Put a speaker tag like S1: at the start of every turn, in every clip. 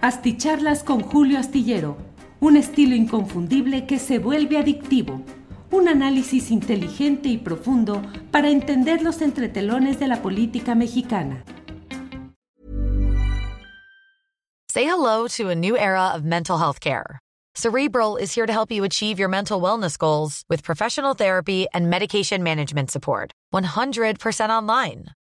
S1: Asticharlas con Julio Astillero, un estilo inconfundible que se vuelve adictivo. Un análisis inteligente y profundo para entender los entretelones de la política mexicana.
S2: Say hello to a new era of mental health care. Cerebral is here to help you achieve your mental wellness goals with professional therapy and medication management support. 100% online.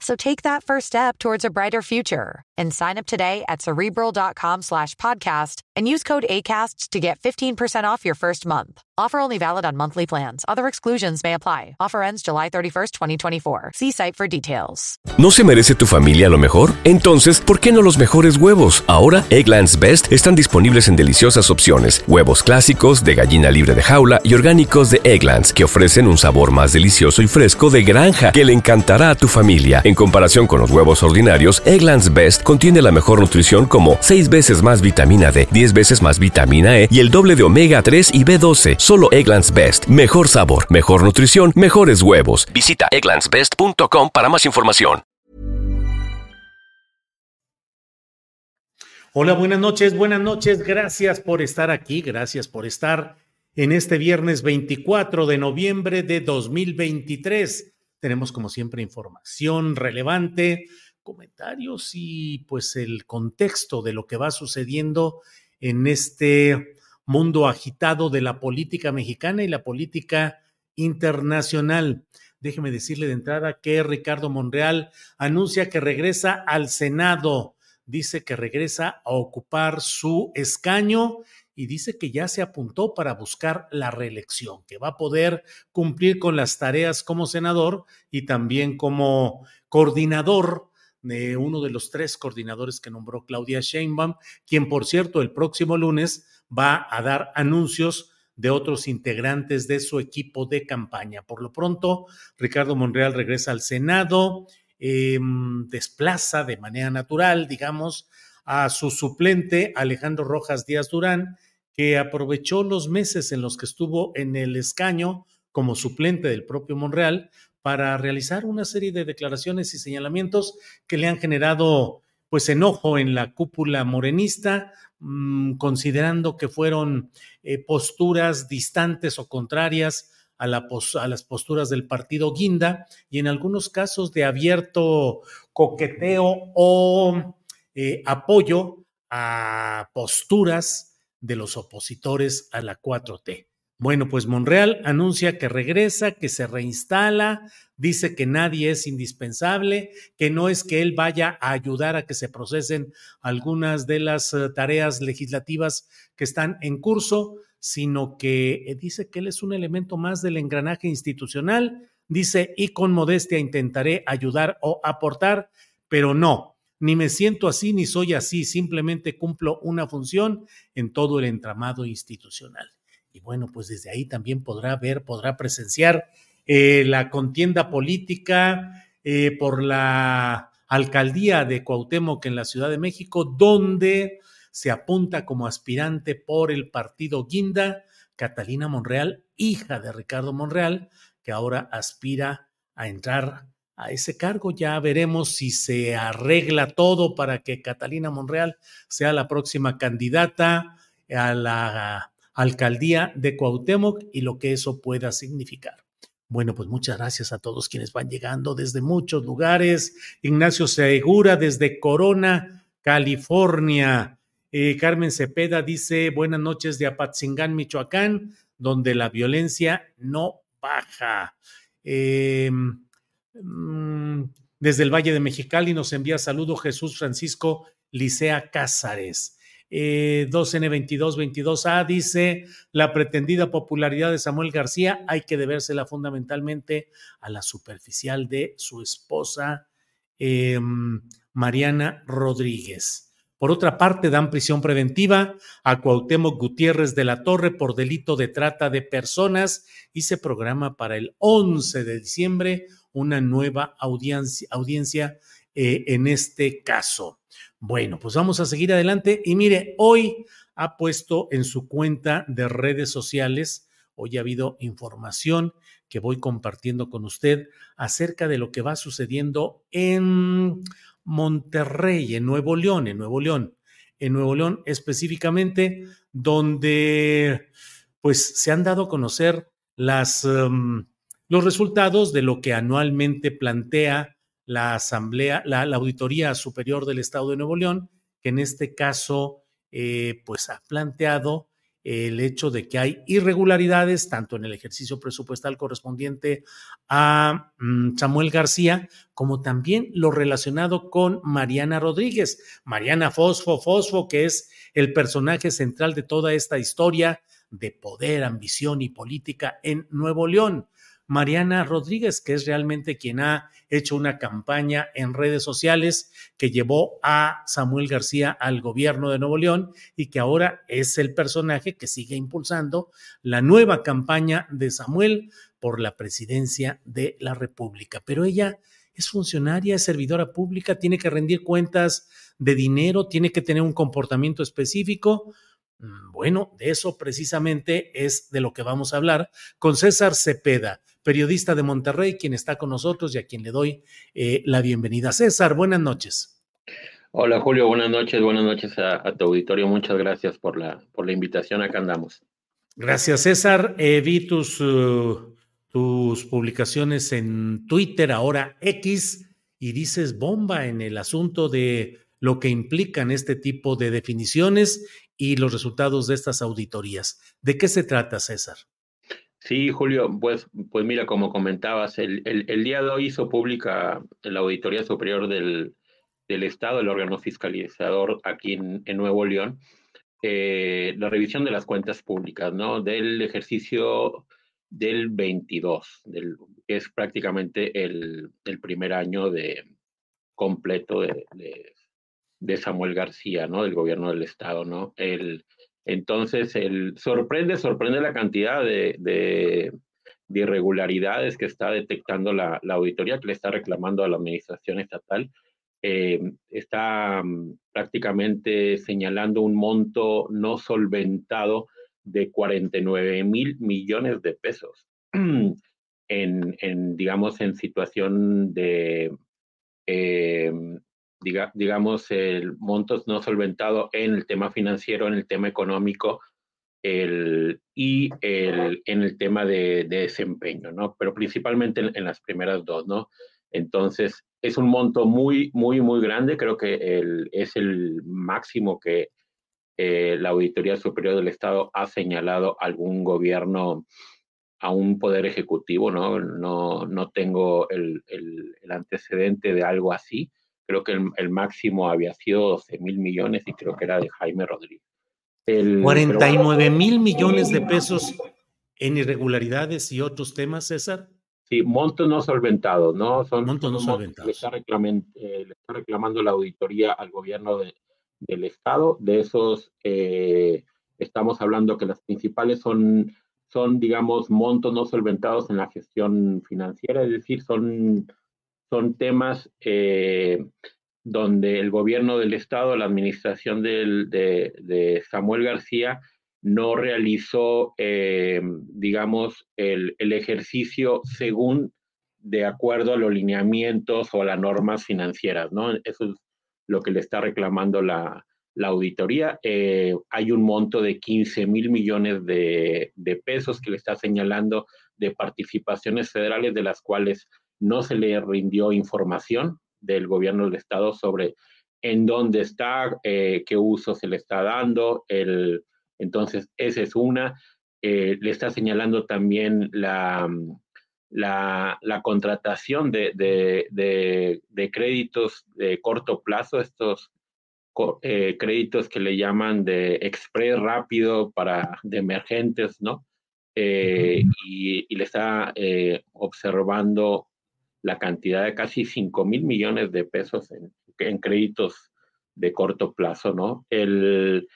S2: So take that first step towards a brighter future and sign up today at cerebral.com slash podcast and use code ACasts to get 15% off your first month. Offer only valid on monthly plans. Other exclusions may apply. Offer ends July 31st, 2024. See site for details.
S3: ¿No se merece tu familia lo mejor? Entonces, ¿por qué no los mejores huevos? Ahora, Egglands Best están disponibles en deliciosas opciones. Huevos clásicos, de gallina libre de jaula y orgánicos de Egglands, que ofrecen un sabor más delicioso y fresco de granja que le encantará a tu familia. En comparación con los huevos ordinarios, Egglands Best contiene la mejor nutrición como 6 veces más vitamina D, 10 veces más vitamina E y el doble de omega 3 y B12. Solo Egglands Best. Mejor sabor, mejor nutrición, mejores huevos. Visita egglandsbest.com para más información.
S4: Hola, buenas noches, buenas noches. Gracias por estar aquí, gracias por estar en este viernes 24 de noviembre de 2023. Tenemos como siempre información relevante, comentarios y pues el contexto de lo que va sucediendo en este mundo agitado de la política mexicana y la política internacional. Déjeme decirle de entrada que Ricardo Monreal anuncia que regresa al Senado, dice que regresa a ocupar su escaño y dice que ya se apuntó para buscar la reelección, que va a poder cumplir con las tareas como senador y también como coordinador de uno de los tres coordinadores que nombró Claudia Sheinbaum, quien por cierto el próximo lunes va a dar anuncios de otros integrantes de su equipo de campaña. Por lo pronto, Ricardo Monreal regresa al Senado, em, desplaza de manera natural, digamos, a su suplente Alejandro Rojas Díaz Durán, que aprovechó los meses en los que estuvo en el escaño como suplente del propio Monreal para realizar una serie de declaraciones y señalamientos que le han generado pues enojo en la cúpula morenista, mmm, considerando que fueron eh, posturas distantes o contrarias a, la las posturas del partido Guinda y en algunos casos de abierto coqueteo o eh, apoyo a posturas de los opositores a la 4T. Bueno, pues Monreal anuncia que regresa, que se reinstala, dice que nadie es indispensable, que no es que él vaya a ayudar a que se procesen algunas de las uh, tareas legislativas que están en curso, sino que eh, dice que él es un elemento más del engranaje institucional, dice, y con modestia intentaré ayudar o aportar, pero no, ni me siento así ni soy así, simplemente cumplo una función en todo el entramado institucional. Y bueno, pues desde ahí también podrá ver, podrá presenciar eh, la contienda política eh, por la alcaldía de Cuauhtémoc en la Ciudad de México, donde se apunta como aspirante por el partido Guinda, Catalina Monreal, hija de Ricardo Monreal, que ahora aspira a entrar a ese cargo. Ya veremos si se arregla todo para que Catalina Monreal sea la próxima candidata a la alcaldía de Cuauhtémoc y lo que eso pueda significar. Bueno, pues muchas gracias a todos quienes van llegando desde muchos lugares. Ignacio Segura desde Corona, California. Eh, Carmen Cepeda dice, buenas noches de Apatzingán, Michoacán, donde la violencia no baja. Eh, desde el Valle de Mexicali nos envía saludo Jesús Francisco Licea Cázares eh, 2N2222A dice, la pretendida popularidad de Samuel García hay que debérsela fundamentalmente a la superficial de su esposa eh, Mariana Rodríguez. Por otra parte, dan prisión preventiva a Cuauhtémoc Gutiérrez de la Torre por delito de trata de personas y se programa para el 11 de diciembre una nueva audiencia, audiencia eh, en este caso. Bueno, pues vamos a seguir adelante. Y mire, hoy ha puesto en su cuenta de redes sociales, hoy ha habido información que voy compartiendo con usted acerca de lo que va sucediendo en Monterrey, en Nuevo León, en Nuevo León, en Nuevo León específicamente, donde pues se han dado a conocer um, los resultados de lo que anualmente plantea la Asamblea, la, Auditoría Superior del Estado de Nuevo León, que en este caso eh, pues ha planteado el hecho de que hay irregularidades tanto en el ejercicio presupuestal correspondiente a mm, Samuel García, como también lo relacionado con Mariana Rodríguez. Mariana Fosfo, Fosfo, que es el personaje central de toda esta historia de poder, ambición y política en Nuevo León. Mariana Rodríguez, que es realmente quien ha hecho una campaña en redes sociales que llevó a Samuel García al gobierno de Nuevo León y que ahora es el personaje que sigue impulsando la nueva campaña de Samuel por la presidencia de la República. Pero ella es funcionaria, es servidora pública, tiene que rendir cuentas de dinero, tiene que tener un comportamiento específico. Mm, bueno, de eso precisamente es de lo que vamos a hablar con César Cepeda, periodista de Monterrey, quien está con nosotros y a quien le doy eh, la bienvenida. César, buenas noches.
S5: Hola Julio, buenas noches, buenas noches a, tu auditorio. Muchas gracias por la, por la invitación. Acá andamos.
S4: Gracias, César. Eh, vi tus, uh, tus publicaciones en Twitter, ahora X, y dices bomba en el asunto de lo que implican este tipo de definiciones y los resultados de estas auditorías. ¿De qué se trata, César?
S5: Sí, Julio, pues, pues mira, como comentabas, el, el, día de hoy hizo pública la Auditoría Superior del, del Estado, el órgano fiscalizador aquí en, Nuevo León, eh, la revisión de las cuentas públicas, ¿no? Del ejercicio del 22, del, que es prácticamente el, el primer año de completo de, de, de, Samuel García, ¿no? Del gobierno del Estado, ¿no? El, entonces, el, sorprende, sorprende la cantidad de, irregularidades que está detectando la, auditoría, que le está reclamando a la administración estatal. Eh, está mm, prácticamente señalando un monto no solventado de 49 mil millones de pesos en, digamos, en situación de eh, digamos, el montos no solventado en el tema financiero, en el tema económico el, y el, en el tema de, desempeño, ¿no? Pero principalmente en, las primeras dos, ¿no? Entonces, es un monto muy, muy, muy grande. Creo que el, es el máximo que eh, la Auditoría Superior del Estado ha señalado a algún gobierno, a un poder ejecutivo, ¿no? No, no tengo el, el, el antecedente de algo así creo que el, máximo había sido 12 mil millones y creo que era de Jaime Rodríguez.
S4: 49 mil millones de pesos en irregularidades y otros temas, César.
S5: Sí, montos no solventados, ¿no?
S4: Son montos no solventados.
S5: Le está, eh, le está, reclamando la auditoría al gobierno del Estado. De esos, eh, estamos hablando que las principales son, son, digamos, montos no solventados en la gestión financiera, es decir, son son temas eh, donde el gobierno del Estado, la administración de, Samuel García, no realizó, eh, digamos, el, ejercicio según de acuerdo a los lineamientos o a las normas financieras, ¿no? Eso es lo que le está reclamando la, auditoría. Eh, hay un monto de 15 mil millones de, de, pesos que le está señalando de participaciones federales, de las cuales no se le rindió información del gobierno del estado sobre en dónde está, eh, qué uso se le está dando. El, entonces, esa es una. Eh, le está señalando también la, la, contratación de, de, créditos de corto plazo, estos eh, créditos que le llaman de express rápido para de emergentes, ¿no? y, y, le está observando la cantidad de casi 5 mil millones de pesos en, créditos de corto plazo, ¿no? El,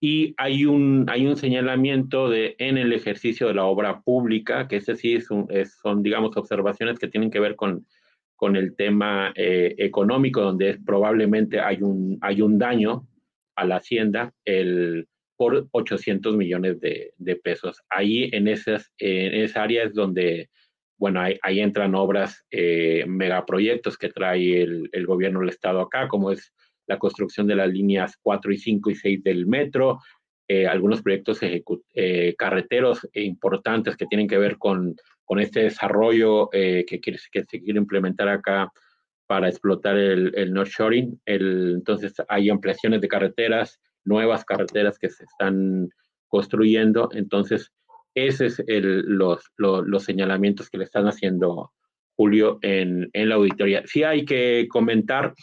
S5: y hay un, hay un señalamiento de, en el ejercicio de la obra pública, que ese sí es son, digamos, observaciones que tienen que ver con, con el tema eh, económico, donde probablemente hay un, hay un daño a la hacienda el, por 800 millones de, de pesos. Ahí en, esas, en esa área es donde, bueno, ahí, ahí entran obras, eh, megaproyectos que trae el, el gobierno del Estado acá, como es la construcción de las líneas 4 y 5 y 6 del metro, eh, algunos proyectos eh, carreteros importantes que tienen que ver con, con este desarrollo eh, que, que, se quiere implementar acá para explotar el, el North Shoring. El, entonces hay ampliaciones de carreteras, nuevas carreteras que se están construyendo. Entonces, esos es los, los, los, señalamientos que le están haciendo Julio en, en la auditoría. Sí hay que comentar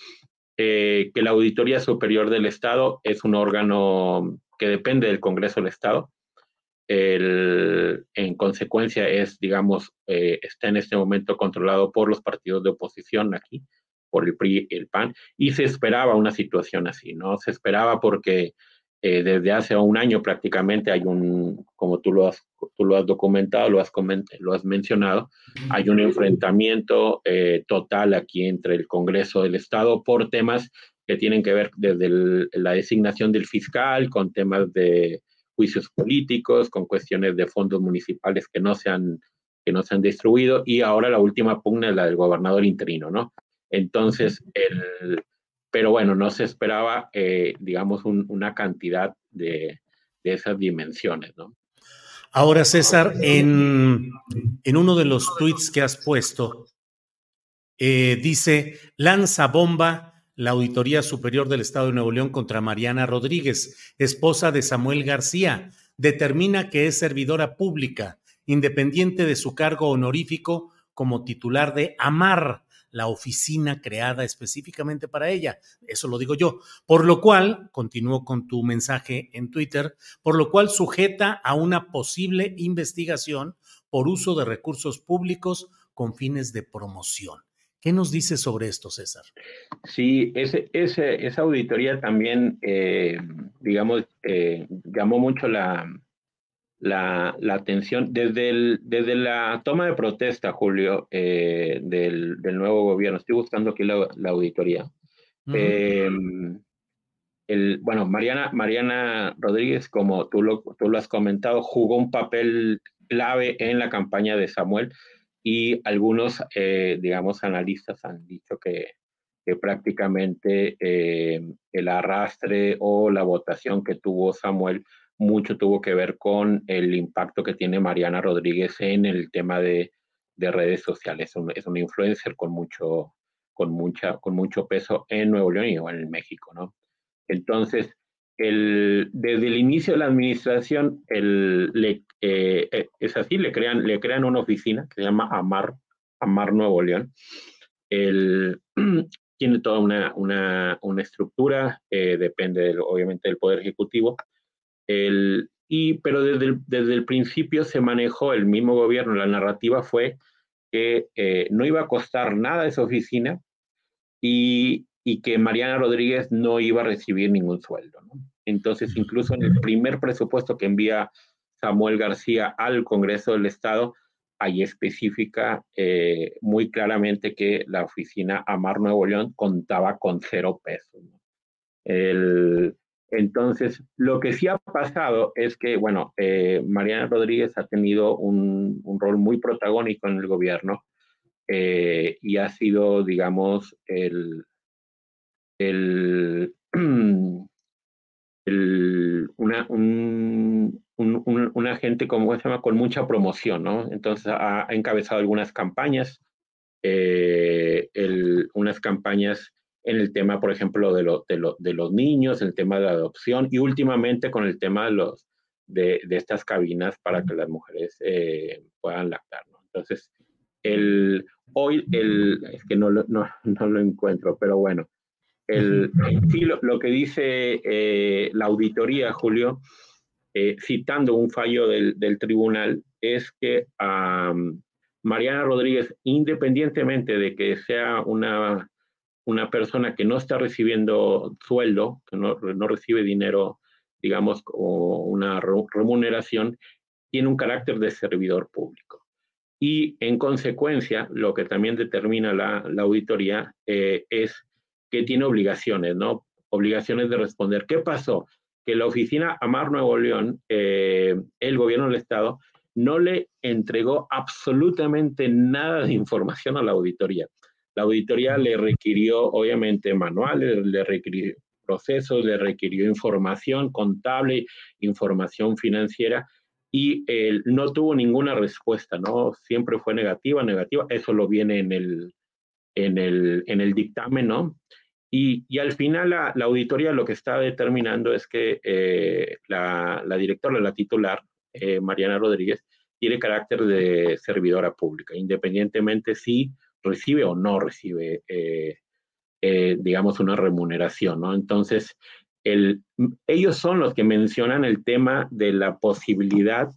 S5: eh, que la Auditoría Superior del Estado es un órgano que depende del Congreso del Estado. El, en consecuencia es, digamos, eh, está en este momento controlado por los partidos de oposición aquí, por el PRI el PAN, y se esperaba una situación así, ¿no? Se esperaba porque eh, desde hace un año prácticamente hay un, como tú lo has, tú lo has documentado, lo has, lo has mencionado, hay un enfrentamiento eh, total aquí entre el Congreso del Estado por temas que tienen que ver desde la designación del fiscal, con temas de juicios políticos, con cuestiones de fondos municipales que no se han, que no se han distribuido, y ahora la última pugna es la del gobernador interino, ¿no? Entonces, el, pero bueno, no se esperaba, eh, digamos, una cantidad de, esas dimensiones, ¿no?
S4: Ahora, César, en, uno de los tweets que has puesto, eh, dice, lanza bomba la Auditoría Superior del Estado de Nuevo León contra Mariana Rodríguez, esposa de Samuel García, determina que es servidora pública, independiente de su cargo honorífico como titular de AMAR, la oficina creada específicamente para ella. Eso lo digo yo. Por lo cual, continúo con tu mensaje en Twitter, por lo cual sujeta a una posible investigación por uso de recursos públicos con fines de promoción. ¿Qué nos dice sobre esto, César?
S5: Sí, ese, esa auditoría también, eh, digamos, eh, llamó mucho la, la, atención desde, el, desde la toma de protesta, Julio, eh, del, nuevo gobierno. Estoy buscando aquí la, auditoría. Em, el, bueno, Mariana, Mariana Rodríguez, como tú lo, tú lo has comentado, jugó un papel clave en la campaña de Samuel y algunos, eh, digamos, analistas han dicho que, que prácticamente eh, el arrastre o la votación que tuvo Samuel mucho tuvo que ver con el impacto que tiene Mariana Rodríguez en el tema de, redes sociales. Es, una influencer con mucho, con, mucha, con mucho peso en Nuevo León y en México, ¿no? Entonces, el, desde el inicio de la administración, el, le, eh, eh, es así, le crean, le crean una oficina que se llama Amar, Amar Nuevo León. El, tiene toda una, una, una estructura, eh, depende obviamente del Poder Ejecutivo, el, y, pero desde el, desde el principio se manejó el mismo gobierno, la narrativa fue que eh, no iba a costar nada esa oficina y, y, que Mariana Rodríguez no iba a recibir ningún sueldo. Entonces, incluso en el primer presupuesto que envía Samuel García al Congreso del Estado, ahí especifica eh, muy claramente que la oficina Amar Nuevo León contaba con cero pesos. El, entonces, lo que sí ha pasado es que, bueno, eh, Mariana Rodríguez ha tenido un, rol muy protagónico en el gobierno eh, y ha sido, digamos, el, el, una, un, un, agente se llama, con mucha promoción, ¿no? Entonces ha, encabezado algunas campañas, eh, unas campañas en el tema, por ejemplo, de, lo, de, lo, de, los niños, el tema de la adopción y últimamente con el tema de, los, de, de estas cabinas para que las mujeres eh, puedan lactar. ¿no? Entonces, el, hoy, el, es que no lo, no, no lo encuentro, pero bueno, el, sí, lo, lo, que dice eh, la auditoría, Julio, eh, citando un fallo del, del, tribunal, es que um, Mariana Rodríguez, independientemente de que sea una una persona que no está recibiendo sueldo, que no, no recibe dinero, digamos, o una remuneración, tiene un carácter de servidor público. Y en consecuencia, lo que también determina la, la auditoría eh, es que tiene obligaciones, ¿no? Obligaciones de responder. ¿Qué pasó? Que la oficina Amar Nuevo León, eh, el gobierno del Estado, no le entregó absolutamente nada de información a la auditoría. La auditoría le requirió, obviamente, manuales, le requirió procesos, le requirió información contable, información financiera, y no tuvo ninguna respuesta, ¿no? Siempre fue negativa, negativa. Eso lo viene en el, en el, en el dictamen, ¿no? Y, y al final la, la, auditoría lo que está determinando es que eh, la, la, directora, la titular, eh, Mariana Rodríguez, tiene carácter de servidora pública, independientemente si recibe o no recibe, eh, digamos, una remuneración, ¿no? Entonces, ellos son los que mencionan el tema de la posibilidad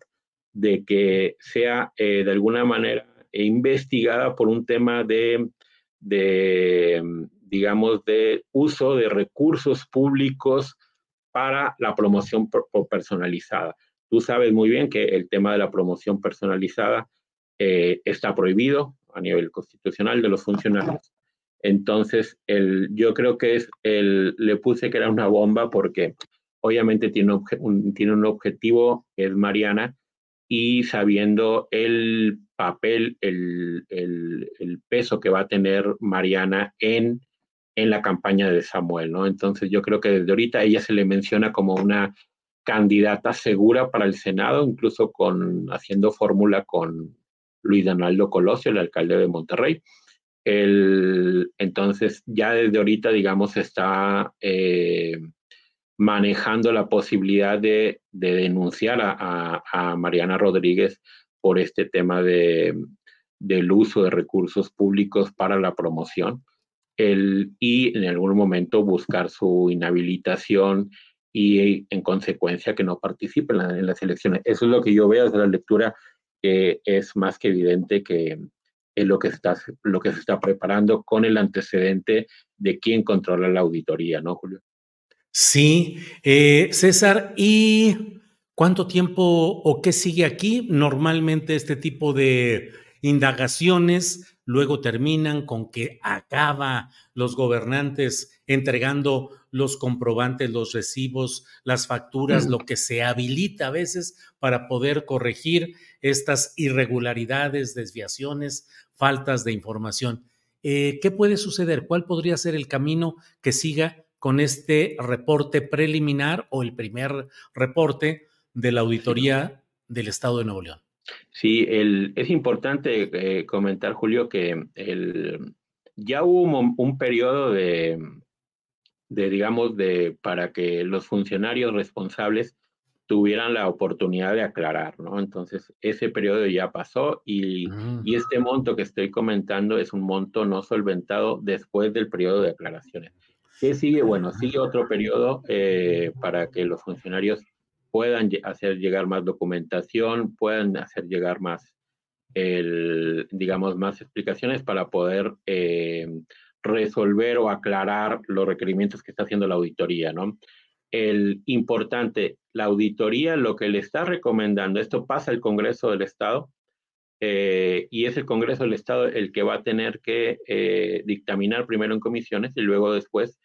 S5: de que sea eh, de alguna manera investigada por un tema de, digamos, de uso de recursos públicos para la promoción personalizada. Tú sabes muy bien que el tema de la promoción personalizada eh, está prohibido a nivel constitucional de los funcionarios. Entonces, el, yo creo que es el, le puse que era una bomba porque obviamente tiene un, tiene un objetivo, es Mariana, y sabiendo el papel, el, el, el, peso que va a tener Mariana en, en la campaña de Samuel, ¿no? Entonces yo creo que desde ahorita ella se le menciona como una candidata segura para el Senado, incluso con haciendo fórmula con Luis Donaldo Colosio, el alcalde de Monterrey. El, entonces, ya desde ahorita, digamos, está eh, manejando la posibilidad de, denunciar a, Mariana Rodríguez por este tema de, del uso de recursos públicos para la promoción el, y en algún momento buscar su inhabilitación y en consecuencia que no participe en, las elecciones. Eso es lo que yo veo desde la lectura, que es más que evidente que, lo que, está, lo que se está preparando con el antecedente de quién controla la auditoría, ¿no, Julio?
S4: Sí, eh, César, ¿y cuánto tiempo o qué sigue aquí? Normalmente este tipo de indagaciones luego terminan con que acaba los gobernantes entregando los comprobantes, los recibos, las facturas, lo que se habilita a veces para poder corregir estas irregularidades, desviaciones faltas de información. Eh, ¿Qué puede suceder? ¿Cuál podría ser el camino que siga con este reporte preliminar o el primer reporte de la auditoría del Estado de Nuevo León?
S5: Sí, es importante eh, comentar, Julio, que el, ya hubo un, periodo de, de, digamos, de para que los funcionarios responsables tuvieran la oportunidad de aclarar, ¿no? Entonces, ese periodo ya pasó y, ah. y, este monto que estoy comentando es un monto no solventado después del periodo de aclaraciones. ¿Qué sigue? Bueno, sigue otro periodo eh, para que los funcionarios puedan hacer llegar más documentación, puedan hacer llegar más, digamos, más explicaciones para poder eh, resolver o aclarar los requerimientos que está haciendo la auditoría, ¿no? el importante, la auditoría lo que le está recomendando, esto pasa al Congreso del Estado, eh, y es el Congreso del Estado el que va a tener que eh, dictaminar primero en comisiones y luego después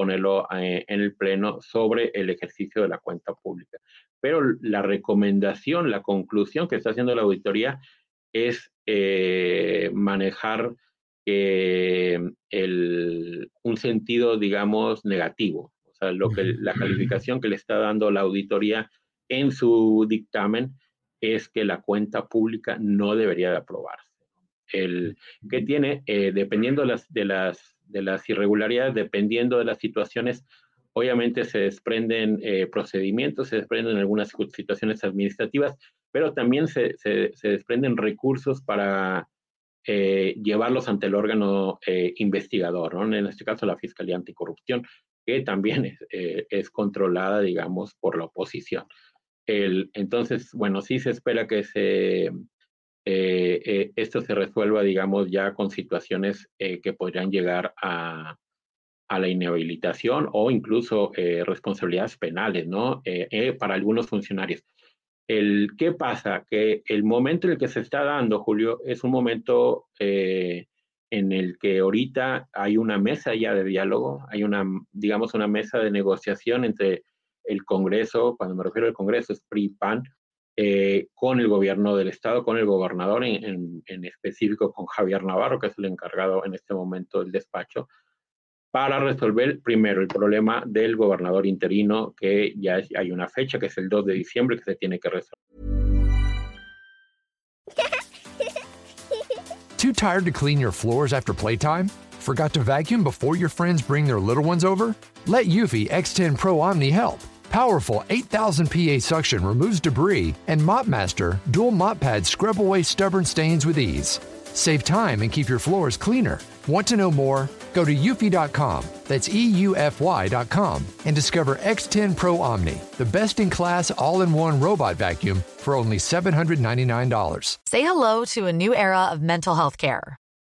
S5: ponerlo eh, en el Pleno sobre el ejercicio de la cuenta pública. Pero la recomendación, la conclusión que está haciendo la auditoría es manejar el, un sentido, digamos, negativo sea, lo que, la calificación que le está dando la auditoría en su dictamen es que la cuenta pública no debería de aprobarse. El que tiene, eh, dependiendo de las, de, las, de las irregularidades, dependiendo de las situaciones, obviamente se desprenden eh, procedimientos, se desprenden algunas situaciones administrativas, pero también se, se, desprenden recursos para eh, llevarlos ante el órgano investigador, ¿no? en este caso la Fiscalía Anticorrupción, que también es, eh, es controlada, digamos, por la oposición. El, entonces, bueno, sí se espera que se, eh, eh, esto se resuelva, digamos, ya con situaciones que podrían llegar a, la inhabilitación o incluso eh, responsabilidades penales, ¿no? Eh, para algunos funcionarios. El, ¿Qué pasa? Que el momento en el que se está dando, Julio, es un momento en el que ahorita hay una mesa ya de diálogo, hay una, digamos, una mesa de negociación entre el Congreso, cuando me refiero al Congreso es PRI-PAN, eh, con el gobierno del Estado, con el gobernador, en, específico con Javier Navarro, que es el encargado en este momento del despacho, para resolver primero el problema del gobernador interino, que ya hay una fecha, que es el 2 de diciembre, que se tiene que resolver.
S6: Too tired to clean your floors after playtime? Forgot to vacuum before your friends bring their little ones over? Let Eufy X10 Pro Omni help. Powerful 8000 PA suction removes debris, and MopMaster dual mop pads scrub away stubborn stains with ease. Save time and keep your floors cleaner. Want to know more? Go to eufy.com, that's EUFY.com, and discover X10 Pro Omni, the best in class all in one robot vacuum for only $799.
S2: Say hello to a new era of mental health care.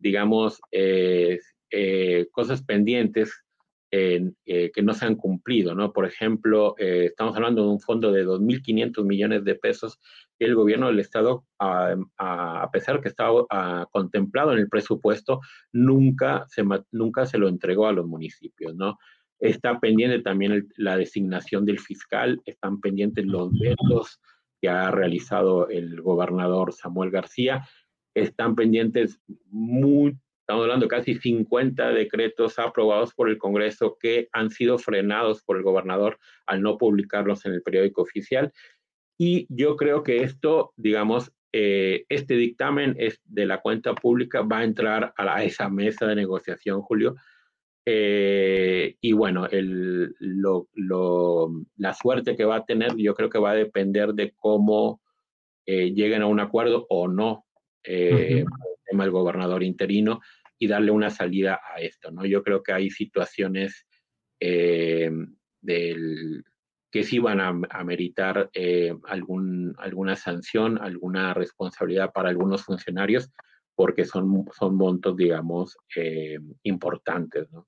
S5: digamos, eh, eh, cosas pendientes eh, que no se han cumplido, ¿no? Por ejemplo, eh, estamos hablando de un fondo de 2.500 millones de pesos que el gobierno del Estado, a, pesar que estaba contemplado en el presupuesto, nunca se, nunca se lo entregó a los municipios, ¿no? Está pendiente también la designación del fiscal, están pendientes los vetos que ha realizado el gobernador Samuel García, están pendientes muy Estamos hablando casi 50 decretos aprobados por el Congreso que han sido frenados por el gobernador al no publicarlos en el periódico oficial. Y yo creo que esto, digamos, eh, este dictamen es de la cuenta pública va a entrar a, esa mesa de negociación, Julio. Eh, y bueno, el, lo, la suerte que va a tener, yo creo que va a depender de cómo eh, lleguen a un acuerdo o no el tema del gobernador interino y darle una salida a esto, ¿no? Yo creo que hay situaciones eh, del, que sí van a, meritar eh, algún, alguna sanción, alguna responsabilidad para algunos funcionarios, porque son, son montos, digamos, eh, importantes, ¿no?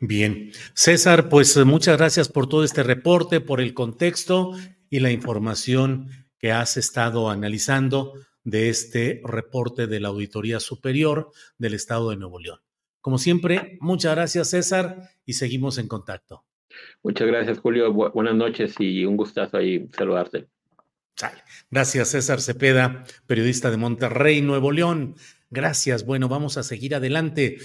S4: Bien. César, pues muchas gracias por todo este reporte, por el contexto y la información que has estado analizando de este reporte de la Auditoría Superior del Estado de Nuevo León. Como siempre, muchas gracias César y seguimos en contacto.
S5: Muchas gracias Julio, buenas noches y un gustazo ahí saludarte.
S4: Gracias César Cepeda, periodista de Monterrey, Nuevo León. Gracias. Bueno, vamos a seguir adelante.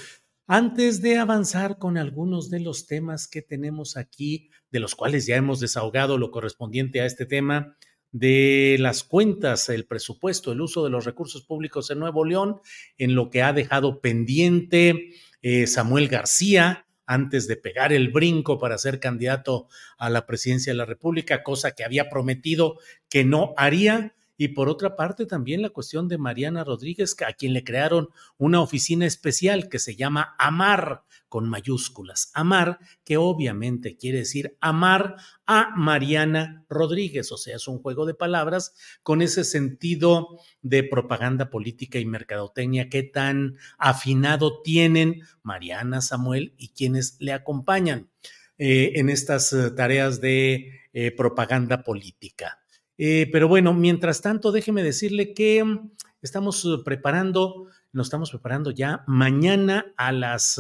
S4: Antes de avanzar con algunos de los temas que tenemos aquí, de los cuales ya hemos desahogado lo correspondiente a este tema, de las cuentas, el presupuesto, el uso de los recursos públicos en Nuevo León, en lo que ha dejado pendiente eh, Samuel García antes de pegar el brinco para ser candidato a la presidencia de la República, cosa que había prometido que no haría. Y por otra parte, también la cuestión de Mariana Rodríguez, a quien le crearon una oficina especial que se llama AMAR, con mayúsculas. Amar, que obviamente quiere decir amar a Mariana Rodríguez, o sea, es un juego de palabras con ese sentido de propaganda política y mercadotecnia que tan afinado tienen Mariana Samuel y quienes le acompañan eh, en estas eh, tareas de eh, propaganda política. pero bueno, mientras tanto, déjeme decirle que mm, estamos preparando nos estamos preparando ya mañana a las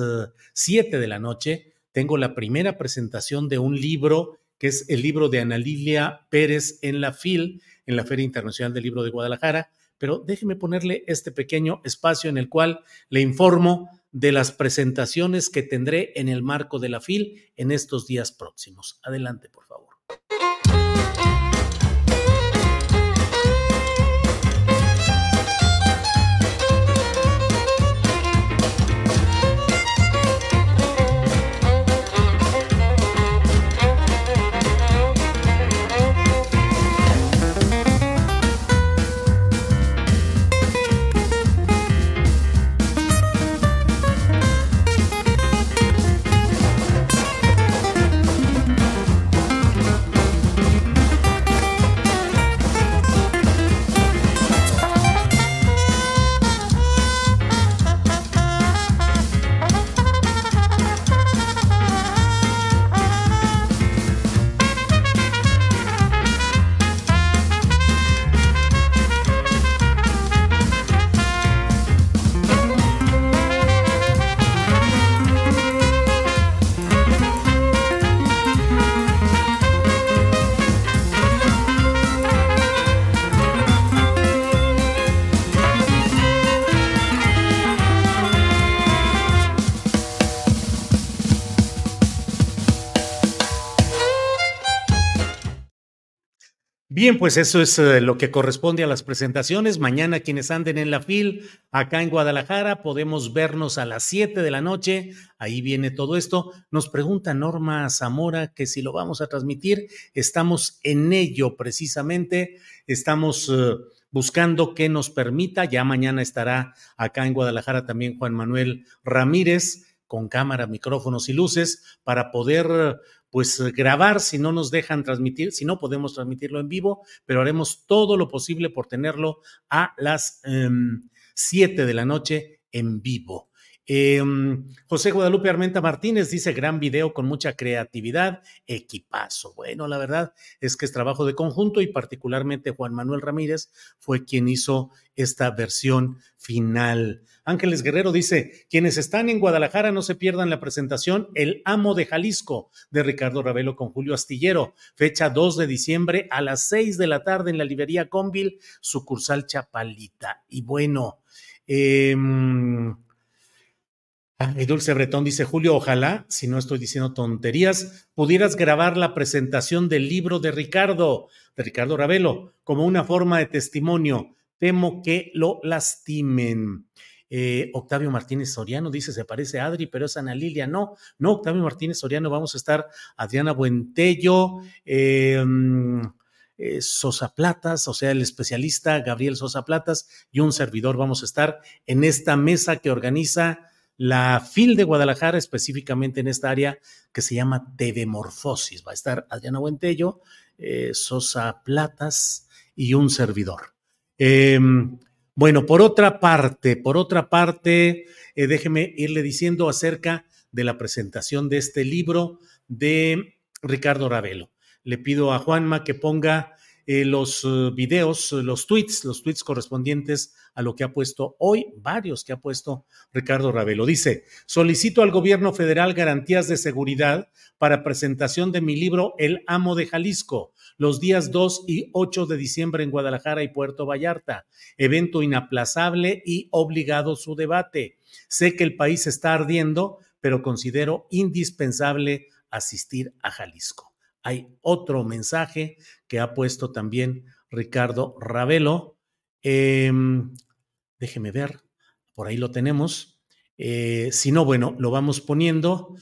S4: 7 eh, de la noche. tengo la primera presentación de un libro que es el libro de Ana Lilia Pérez en la FIL, en la Feria Internacional del Libro de Guadalajara. Pero déjeme ponerle este pequeño espacio en el cual le informo de las presentaciones que tendré en el marco de la FIL en estos días próximos. Adelante, por favor. Bien, pues eso es eh, lo que corresponde a las presentaciones. Mañana quienes anden en la FIL acá en Guadalajara podemos vernos a las 7 de la noche. Ahí viene todo esto. Nos pregunta Norma Zamora que si lo vamos a transmitir. Estamos en ello precisamente. Estamos eh, buscando que nos permita. Ya mañana estará acá en Guadalajara también Juan Manuel Ramírez con cámara, micrófonos y luces para poder pues eh, grabar si no nos dejan transmitir, si no podemos transmitirlo en vivo, pero haremos todo lo posible por tenerlo a las 7 em, de la noche en vivo. Em, José Guadalupe Armenta Martínez dice gran video con mucha creatividad, equipazo. Bueno, la verdad es que es trabajo de conjunto y particularmente Juan Manuel Ramírez fue quien hizo esta versión final. Ángeles Guerrero dice, quienes están en Guadalajara no se pierdan la presentación El Amo de Jalisco de Ricardo Ravelo con Julio Astillero, fecha 2 de diciembre a las 6 de la tarde en la librería Convil, sucursal Chapalita. Y bueno, eh, y Dulce Bretón dice, Julio, ojalá, si no estoy diciendo tonterías, pudieras grabar la presentación del libro de Ricardo, de Ricardo Ravelo, como una forma de testimonio. Temo que lo lastimen. Eh, Octavio Martínez Soriano dice, se parece a Adri, pero es Ana Lilia. No, no, Octavio Martínez Soriano, vamos a estar Adriana Buentello, em, eh, Sosa Platas, o sea, el especialista Gabriel Sosa Platas y un servidor. Vamos a estar en esta mesa que organiza la FIL de Guadalajara, específicamente en esta área que se llama TV Morfosis. Va a estar Adriana Buentello, eh, Sosa Platas y un servidor. Em, bueno, por otra parte, por otra parte, eh, déjeme irle diciendo acerca de la presentación de este libro de Ricardo Ravelo. Le pido a Juanma que ponga eh, los videos, los tweets, los tweets correspondientes a lo que ha puesto hoy, varios que ha puesto Ricardo Ravelo. Dice, solicito al gobierno federal garantías de seguridad para presentación de mi libro El Amo de Jalisco, los días 2 y 8 de diciembre en Guadalajara y Puerto Vallarta. Evento inaplazable y obligado su debate. Sé que el país está ardiendo, pero considero indispensable asistir a Jalisco hay otro mensaje que ha puesto también Ricardo Ravelo. Em, déjeme ver, por ahí lo tenemos. Eh, si no, bueno, lo vamos poniendo.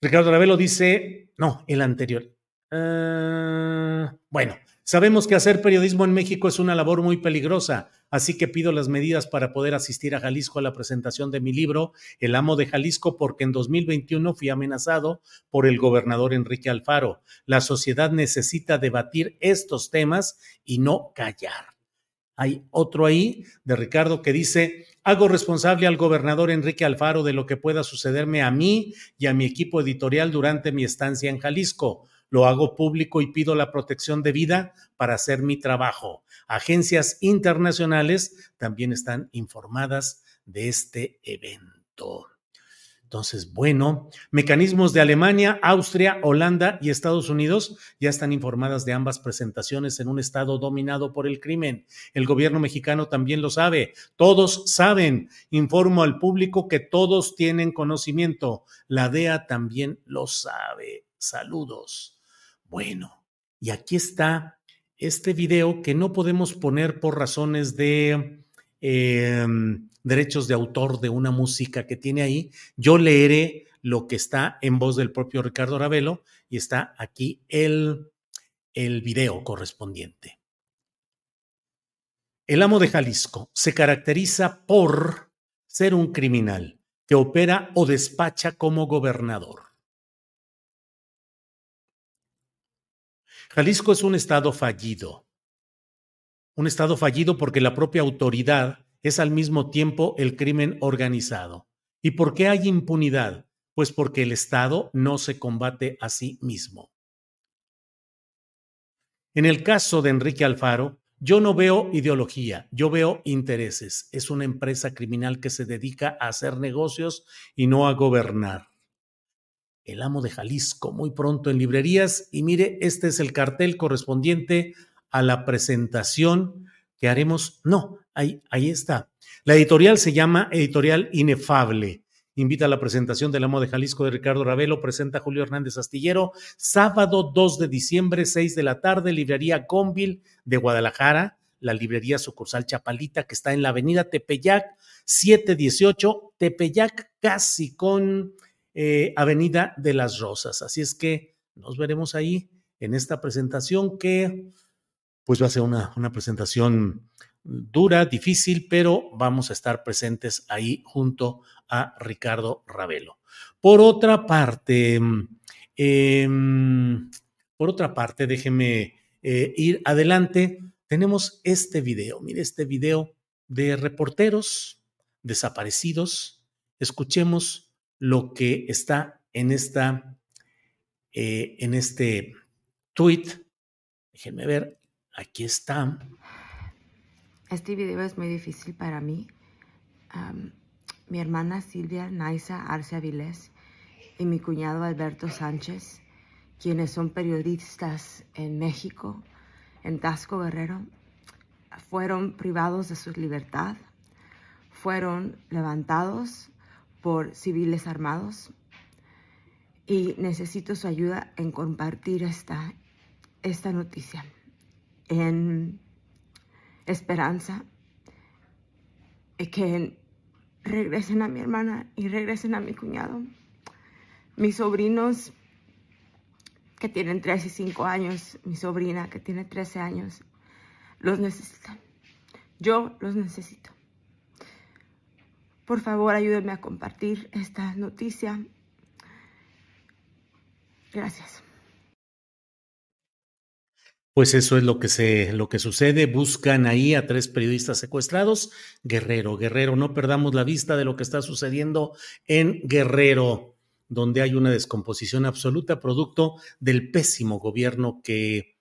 S4: Ricardo Ravelo dice, no, el anterior. Ah, bueno, sabemos que hacer periodismo en México es una labor muy peligrosa, así que pido las medidas para poder asistir a Jalisco a la presentación de mi libro, El amo de Jalisco, porque en 2021 fui amenazado por el gobernador Enrique Alfaro. La sociedad necesita debatir estos temas y no callar. Hay otro ahí de Ricardo que dice, hago responsable al gobernador Enrique Alfaro de lo que pueda sucederme a mí y a mi equipo editorial durante mi estancia en Jalisco lo hago público y pido la protección de vida para hacer mi trabajo. Agencias internacionales también están informadas de este evento. Entonces, bueno, mecanismos de Alemania, Austria, Holanda y Estados Unidos ya están informadas de ambas presentaciones en un estado dominado por el crimen. El gobierno mexicano también lo sabe. Todos saben. Informo al público que todos tienen conocimiento. La DEA también lo sabe. Saludos. Bueno, y aquí está este video que no podemos poner por razones de... Eh, derechos de autor de una música que tiene ahí, yo leeré lo que está en voz del propio Ricardo Ravelo y está aquí el, el video correspondiente. El amo de Jalisco se caracteriza por ser un criminal que opera o despacha como gobernador. Jalisco es un estado fallido. Un estado fallido porque la propia autoridad es al mismo tiempo el crimen organizado. ¿Y por qué hay impunidad? Pues porque el Estado no se combate a sí mismo. En el caso de Enrique Alfaro, yo no veo ideología, yo veo intereses. Es una empresa criminal que se dedica a hacer negocios y no a gobernar. El amo de Jalisco, muy pronto en librerías. Y mire, este es el cartel correspondiente a la presentación que haremos. No, ahí, está. La editorial se llama Editorial Inefable. Invita a la presentación del amo de Jalisco de Ricardo Ravelo, presenta Julio Hernández Astillero, sábado 2 de diciembre, 6 de la tarde, librería Conville de Guadalajara, la librería sucursal Chapalita, que está en la avenida Tepeyac, 718, Tepeyac, casi con eh, Avenida de las Rosas. Así es que nos veremos ahí en esta presentación que pues va a ser una, una presentación dura, difícil, pero vamos a estar presentes ahí junto a Ricardo Ravelo. Por otra parte, em, por otra parte, déjeme eh, ir adelante. Tenemos este video, mire este video de reporteros desaparecidos. Escuchemos lo que está en esta, eh, en este tweet. Déjenme ver, Aquí está.
S7: Este video es muy difícil para mí. mi hermana Silvia Naisa Arce Avilés y mi cuñado Alberto Sánchez, quienes son periodistas en México, en Tasco Guerrero, fueron privados de su libertad, fueron levantados por civiles armados y necesito su ayuda en compartir esta, esta noticia en esperanza que regresen a mi hermana y regresen a mi cuñado. Mis sobrinos que tienen 3 y 5 años, mi sobrina que tiene 13 años, los necesitan. Yo los necesito. Por favor, ayúdenme a compartir esta noticia. Gracias.
S4: Pues eso es lo que se, lo que sucede. Buscan ahí a tres periodistas secuestrados. Guerrero, Guerrero, no perdamos la vista de lo que está sucediendo en Guerrero, donde hay una descomposición absoluta producto del pésimo gobierno que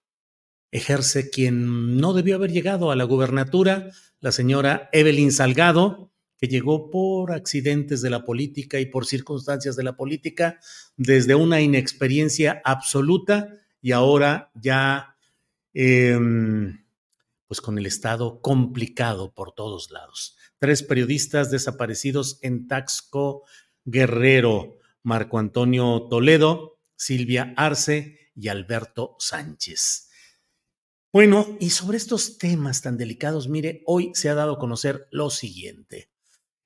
S4: ejerce quien no debió haber llegado a la gubernatura, la señora Evelyn Salgado, que llegó por accidentes de la política y por circunstancias de la política, desde una inexperiencia absoluta y ahora ya Em, pues con el Estado complicado por todos lados. Tres periodistas desaparecidos en Taxco Guerrero, Marco Antonio Toledo, Silvia Arce y Alberto Sánchez. Bueno, y sobre estos temas tan delicados, mire, hoy se ha dado a conocer lo siguiente.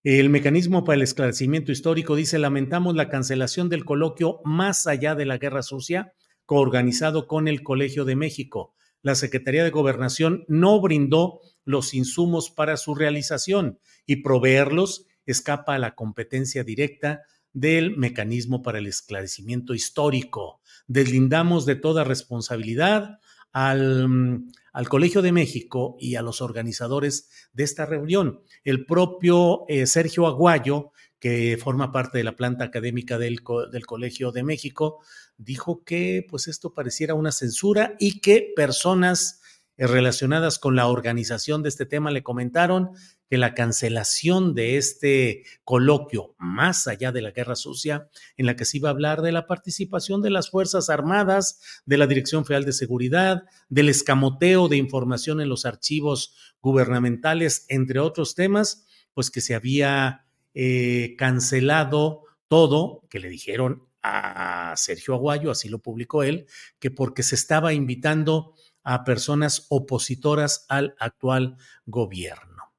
S4: El mecanismo para el esclarecimiento histórico dice, lamentamos la cancelación del coloquio Más allá de la guerra sucia, coorganizado con el Colegio de México la Secretaría de Gobernación no brindó los insumos para su realización y proveerlos escapa a la competencia directa del mecanismo para el esclarecimiento histórico. Deslindamos de toda responsabilidad al, al, Colegio de México y a los organizadores de esta reunión. El propio eh, Sergio Aguayo, que forma parte de la planta académica del, del Colegio de México, dijo que pues esto pareciera una censura y que personas eh, relacionadas con la organización de este tema le comentaron que la cancelación de este coloquio, más allá de la guerra sucia, en la que se iba a hablar de la participación de las Fuerzas Armadas, de la Dirección Federal de Seguridad, del escamoteo de información en los archivos gubernamentales, entre otros temas, pues que se había eh, cancelado todo, que le dijeron a Sergio Aguayo, así lo publicó él, que porque se estaba invitando a personas opositoras al actual gobierno.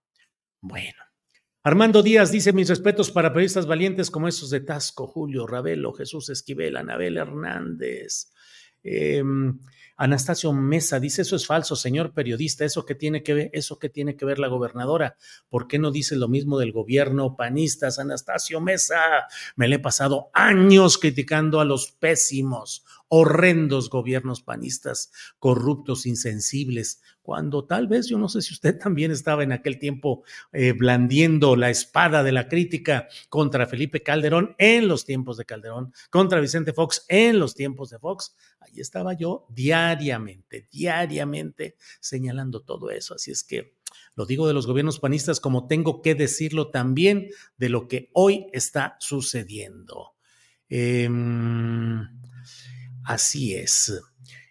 S4: Bueno. Armando Díaz dice mis respetos para periodistas valientes como esos de Tasco, Julio Ravelo, Jesús Esquivel, Anabel Hernández. Eh, Anastasio Mesa dice, eso es falso, señor periodista, eso que tiene que ver, eso tiene que ver la gobernadora. ¿Por qué no dice lo mismo del gobierno panistas? Anastasio Mesa, me le he pasado años criticando a los pésimos, horrendos gobiernos panistas, corruptos, insensibles, cuando tal vez yo no sé si usted también estaba en aquel tiempo eh, blandiendo la espada de la crítica contra Felipe Calderón en los tiempos de Calderón, contra Vicente Fox en los tiempos de Fox. Ahí estaba yo diariamente, diariamente señalando todo eso. Así es que lo digo de los gobiernos panistas como tengo que decirlo también de lo que hoy está sucediendo. Em, así es.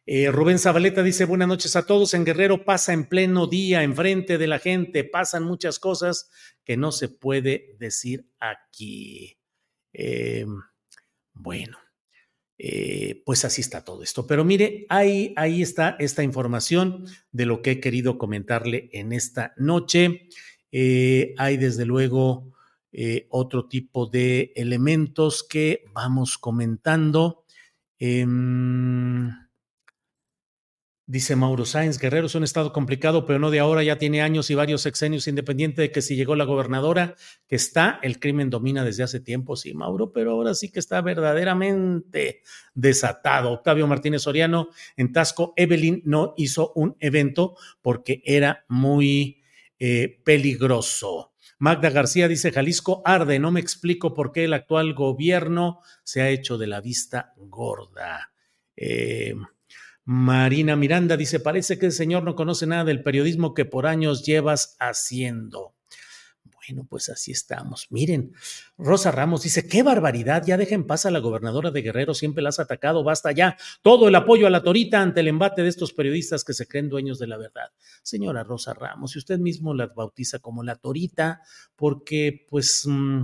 S4: Eh, Rubén Zabaleta dice, buenas noches a todos. En Guerrero pasa en pleno día, enfrente de la gente, pasan muchas cosas que no se puede decir aquí. Eh, bueno, eh, pues así está todo esto. Pero mire, ahí, ahí está esta información de lo que he querido comentarle en esta noche. hay desde luego otro tipo de elementos que vamos comentando. Em, Dice Mauro Sáenz, Guerrero es un estado complicado, pero no de ahora, ya tiene años y varios sexenios, independiente de que si llegó la gobernadora, que está, el crimen domina desde hace tiempo, sí, Mauro, pero ahora sí que está verdaderamente desatado. Octavio Martínez Soriano, en Tasco, Evelyn no hizo un evento porque era muy eh, peligroso. Magda García dice, Jalisco arde, no me explico por qué el actual gobierno se ha hecho de la vista gorda. Eh, Marina Miranda dice, parece que el señor no conoce nada del periodismo que por años llevas haciendo. Bueno, pues así estamos. Miren, Rosa Ramos dice, qué barbaridad, ya dejen paz a la gobernadora de Guerrero, siempre la has atacado, basta ya. Todo el apoyo a la torita ante el embate de estos periodistas que se creen dueños de la verdad. Señora Rosa Ramos, si usted mismo la bautiza como la torita, porque pues mm,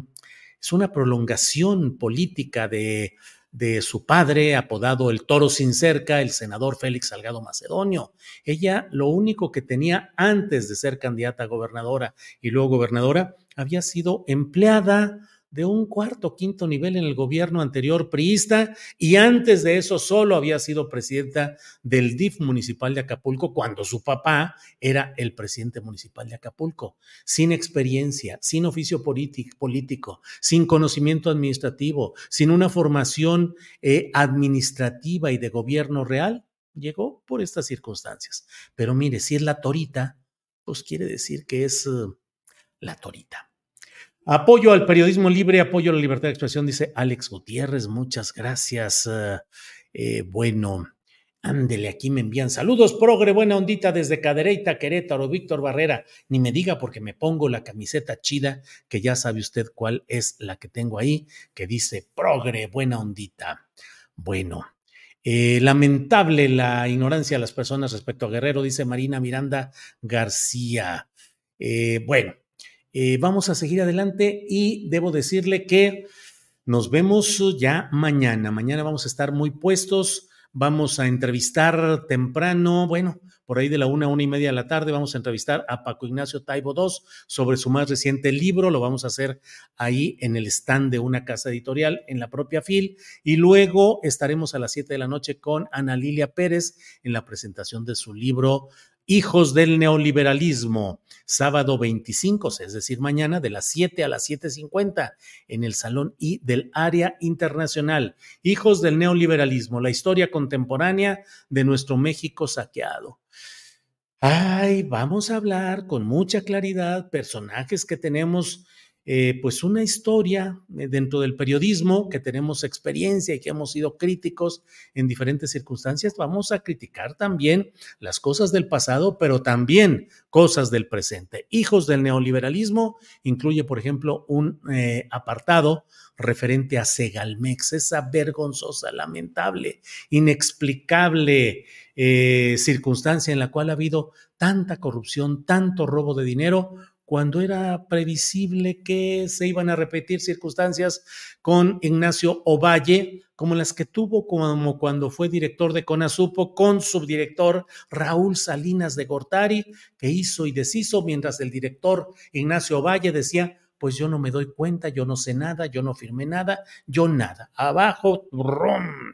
S4: es una prolongación política de de su padre, apodado el Toro sin cerca, el senador Félix Salgado Macedonio. Ella lo único que tenía antes de ser candidata a gobernadora y luego gobernadora había sido empleada de un cuarto, quinto nivel en el gobierno anterior priista y antes de eso solo había sido presidenta del DIF municipal de Acapulco cuando su papá era el presidente municipal de Acapulco, sin experiencia, sin oficio político, sin conocimiento administrativo, sin una formación eh, administrativa y de gobierno real, llegó por estas circunstancias. Pero mire, si es la torita, pues quiere decir que es uh, la torita. Apoyo al periodismo libre, apoyo a la libertad de expresión, dice Alex Gutiérrez. Muchas gracias. Eh, eh, bueno, ándele, aquí me envían saludos, progre, buena ondita desde Cadereyta, Querétaro, Víctor Barrera. Ni me diga porque me pongo la camiseta chida, que ya sabe usted cuál es la que tengo ahí, que dice progre, buena ondita. Bueno, eh, lamentable la ignorancia de las personas respecto a Guerrero, dice Marina Miranda García. bueno, eh, vamos a seguir adelante y debo decirle que nos vemos ya mañana. Mañana vamos a estar muy puestos. Vamos a entrevistar temprano, bueno, por ahí de la una, una y media de la tarde, vamos a entrevistar a Paco Ignacio Taibo II sobre su más reciente libro. Lo vamos a hacer ahí en el stand de una casa editorial en la propia FIL. Y luego estaremos a las siete de la noche con Ana Lilia Pérez en la presentación de su libro Hijos del Neoliberalismo, sábado 25, es decir, mañana de las 7 a las 7.50 en el Salón I del Área Internacional. Hijos del Neoliberalismo, la historia contemporánea de nuestro México saqueado. Ay, vamos a hablar con mucha claridad, personajes que tenemos eh, pues una historia eh, dentro del periodismo, que tenemos experiencia y que hemos sido críticos en diferentes circunstancias, vamos a criticar también las cosas del pasado, pero también cosas del presente. Hijos del neoliberalismo incluye, por ejemplo, un eh, apartado referente a Segalmex, esa vergonzosa, lamentable, inexplicable circunstancia en la cual ha habido tanta corrupción, tanto robo de dinero, cuando era previsible que se iban a repetir circunstancias con Ignacio Ovalle, como las que tuvo como cuando fue director de CONASUPO con subdirector Raúl Salinas de Gortari, que hizo y deshizo, mientras el director Ignacio Ovalle decía, pues yo no me doy cuenta, yo no sé nada, yo no firmé nada, yo nada. Abajo, rom,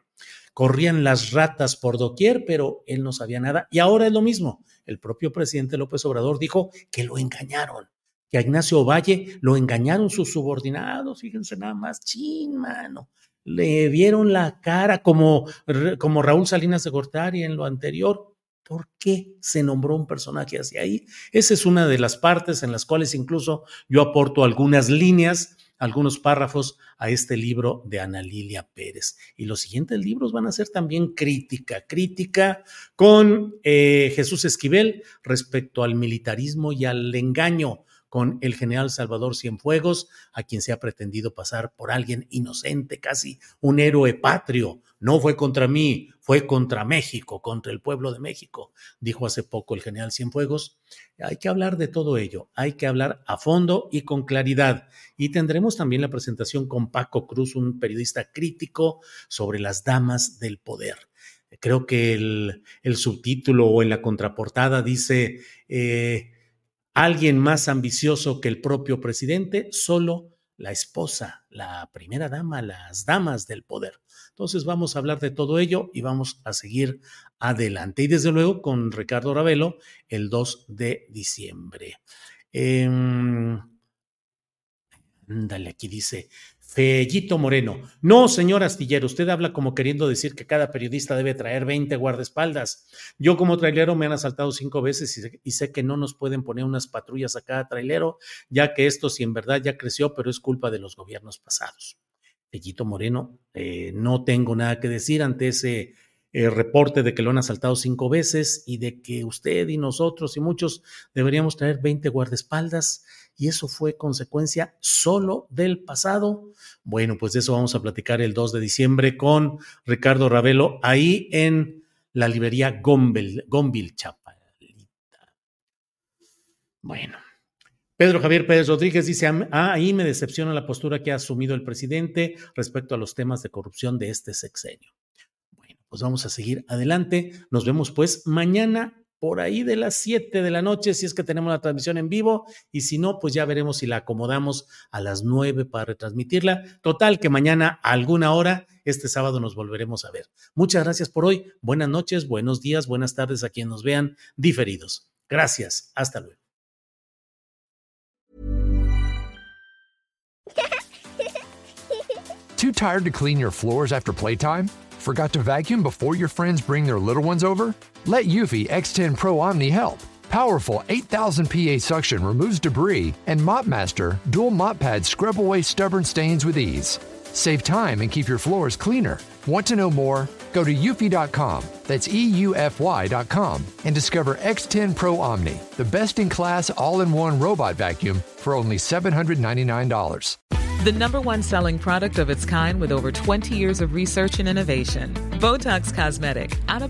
S4: corrían las ratas por doquier, pero él no sabía nada. Y ahora es lo mismo. El propio presidente López Obrador dijo que lo engañaron, que a Ignacio Valle lo engañaron sus subordinados. Fíjense nada más, chin, mano. Le vieron la cara como, como Raúl Salinas de Gortari en lo anterior. ¿Por qué se nombró un personaje hacia ahí? Esa es una de las partes en las cuales incluso yo aporto algunas líneas algunos párrafos a este libro de Ana Lilia Pérez. Y los siguientes libros van a ser también crítica, crítica con eh, Jesús Esquivel respecto al militarismo y al engaño con el general Salvador Cienfuegos, a quien se ha pretendido pasar por alguien inocente, casi un héroe patrio. No fue contra mí, fue contra México, contra el pueblo de México, dijo hace poco el general Cienfuegos. Hay que hablar de todo ello, hay que hablar a fondo y con claridad. Y tendremos también la presentación con Paco Cruz, un periodista crítico sobre las damas del poder. Creo que el, subtítulo o en la contraportada dice... Eh, alguien más ambicioso que el propio presidente, solo la esposa, la primera dama, las damas del poder. Entonces vamos a hablar de todo ello y vamos a seguir adelante. Y desde luego con Ricardo Ravelo el 2 de diciembre. Eh, ándale, aquí dice, Fellito Moreno. No, señor Astillero, usted habla como queriendo decir que cada periodista debe traer 20 guardaespaldas. Yo como trailero me han asaltado cinco veces y, sé que no nos pueden poner unas patrullas a cada trailero, ya que esto sí en verdad ya creció, pero es culpa de los gobiernos pasados. Fellito Moreno, eh, no tengo nada que decir ante ese eh, reporte de que lo han asaltado cinco veces y de que usted y nosotros y muchos deberíamos traer 20 guardaespaldas y eso fue consecuencia solo del pasado. Bueno, pues de eso vamos a platicar el 2 de diciembre con Ricardo Ravelo ahí en la librería Gombil, Gombil Chapalita. Bueno. Pedro Javier Pérez Rodríguez dice, ah, ahí me decepciona la postura que ha asumido el presidente respecto a los temas de corrupción de este sexenio. Bueno, pues vamos a seguir adelante. Nos vemos pues mañana por ahí de las 7 de la noche, si es que tenemos la transmisión en vivo, y si no, pues ya veremos si la acomodamos a las 9 para retransmitirla. Total, que mañana a alguna hora, este sábado nos volveremos a ver. Muchas gracias por hoy. Buenas noches, buenos días, buenas tardes a quienes nos vean diferidos. Gracias, hasta luego.
S6: Too tired to clean your floors after playtime? Forgot to vacuum before your friends bring their little ones over? Let Eufy X10 Pro Omni help. Powerful 8000 PA suction removes debris, and MopMaster dual mop pads scrub away stubborn stains with ease. Save time and keep your floors cleaner. Want to know more? Go to eufy.com, that's EUFY.com, and discover X10 Pro Omni, the best in class all in one robot vacuum for only $799.
S8: The number one selling product of its kind with over 20 years of research and innovation. Botox Cosmetic, out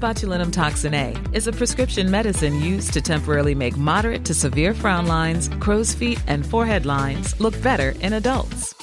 S8: toxin A, is a prescription medicine used to temporarily make moderate to severe frown lines, crow's feet, and forehead lines look better in adults.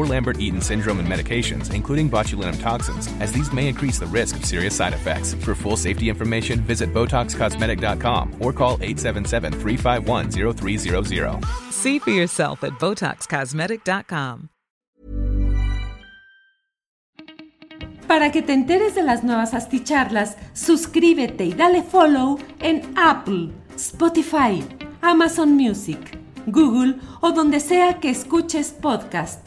S9: or Lambert Eaton syndrome and medications, including botulinum toxins, as these may increase the risk of serious side effects. For full safety information, visit BotoxCosmetic.com or call 877 351 0300.
S8: See for yourself at BotoxCosmetic.com.
S1: Para que te enteres de las nuevas asticharlas, suscríbete y dale follow en Apple, Spotify, Amazon Music, Google o donde sea que escuches podcast.